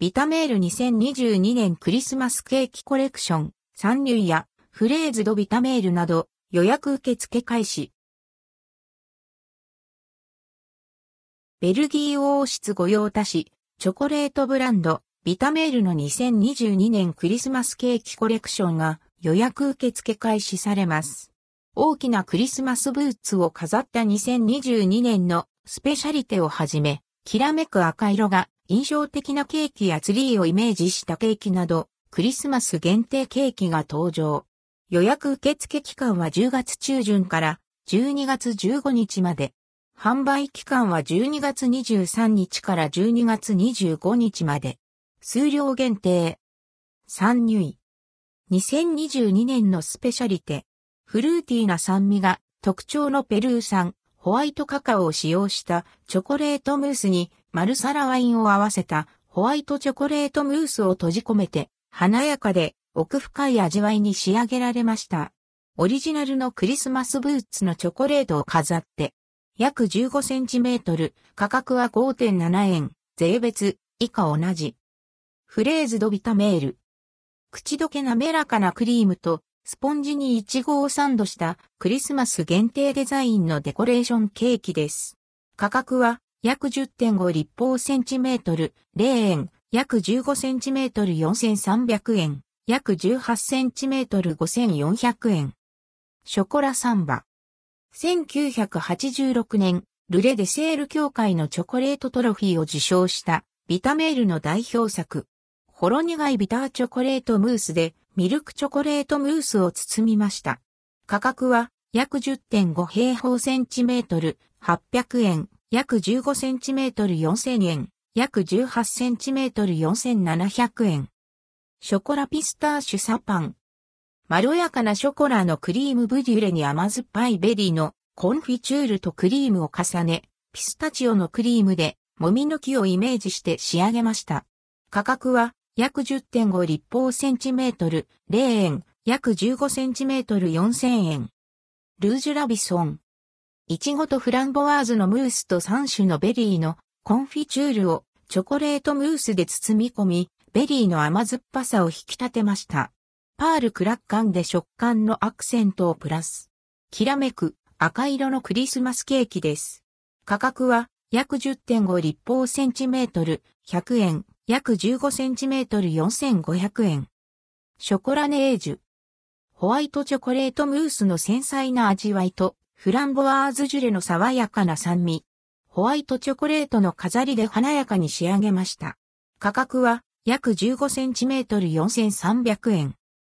ビタメール2022年クリスマスケーキコレクション、サンニュイやフレーズドビタメールなど予約受付開始。ベルギー王室御用達、チョコレートブランド、ビタメールの2022年クリスマスケーキコレクションが予約受付開始されます。大きなクリスマスブーツを飾った2022年のスペシャリテをはじめ、きらめく赤色が印象的なケーキやツリーをイメージしたケーキなど、クリスマス限定ケーキが登場。予約受付期間は10月中旬から12月15日まで。販売期間は12月23日から12月25日まで。数量限定。三入イ。2022年のスペシャリテ。フルーティーな酸味が特徴のペルー産ホワイトカカオを使用したチョコレートムースにマルサラワインを合わせたホワイトチョコレートムースを閉じ込めて華やかで奥深い味わいに仕上げられました。オリジナルのクリスマスブーツのチョコレートを飾って約15センチメートル、価格は5.7円、税別、以下同じ。フレーズドビタメール。口どけ滑らかなクリームとスポンジにイチゴをサンドしたクリスマス限定デザインのデコレーションケーキです。価格は約10.5立方センチメートル0円、約15センチメートル4300円、約18センチメートル5400円。ショコラサンバ。1986年、ルレデセール協会のチョコレートトロフィーを受賞したビタメールの代表作。ほろ苦いビターチョコレートムースでミルクチョコレートムースを包みました。価格は約10.5平方センチメートル800円、約15センチメートル4000円、約18センチメートル4700円。ショコラピスターシュサパン。まろやかなショコラのクリームブリュレに甘酸っぱいベリーのコンフィチュールとクリームを重ね、ピスタチオのクリームで、もみの木をイメージして仕上げました。価格は、約10.5立方センチメートル、0円、約15センチメートル4000円。ルージュラビソン。いちごとフランボワーズのムースと3種のベリーのコンフィチュールをチョコレートムースで包み込み、ベリーの甘酸っぱさを引き立てました。パールクラッカンで食感のアクセントをプラス。きらめく赤色のクリスマスケーキです。価格は約10.5立方センチメートル100円、約15センチメートル4500円。ショコラネージュ。ホワイトチョコレートムースの繊細な味わいとフランボワーズジュレの爽やかな酸味。ホワイトチョコレートの飾りで華やかに仕上げました。価格は約15センチメートル4300円。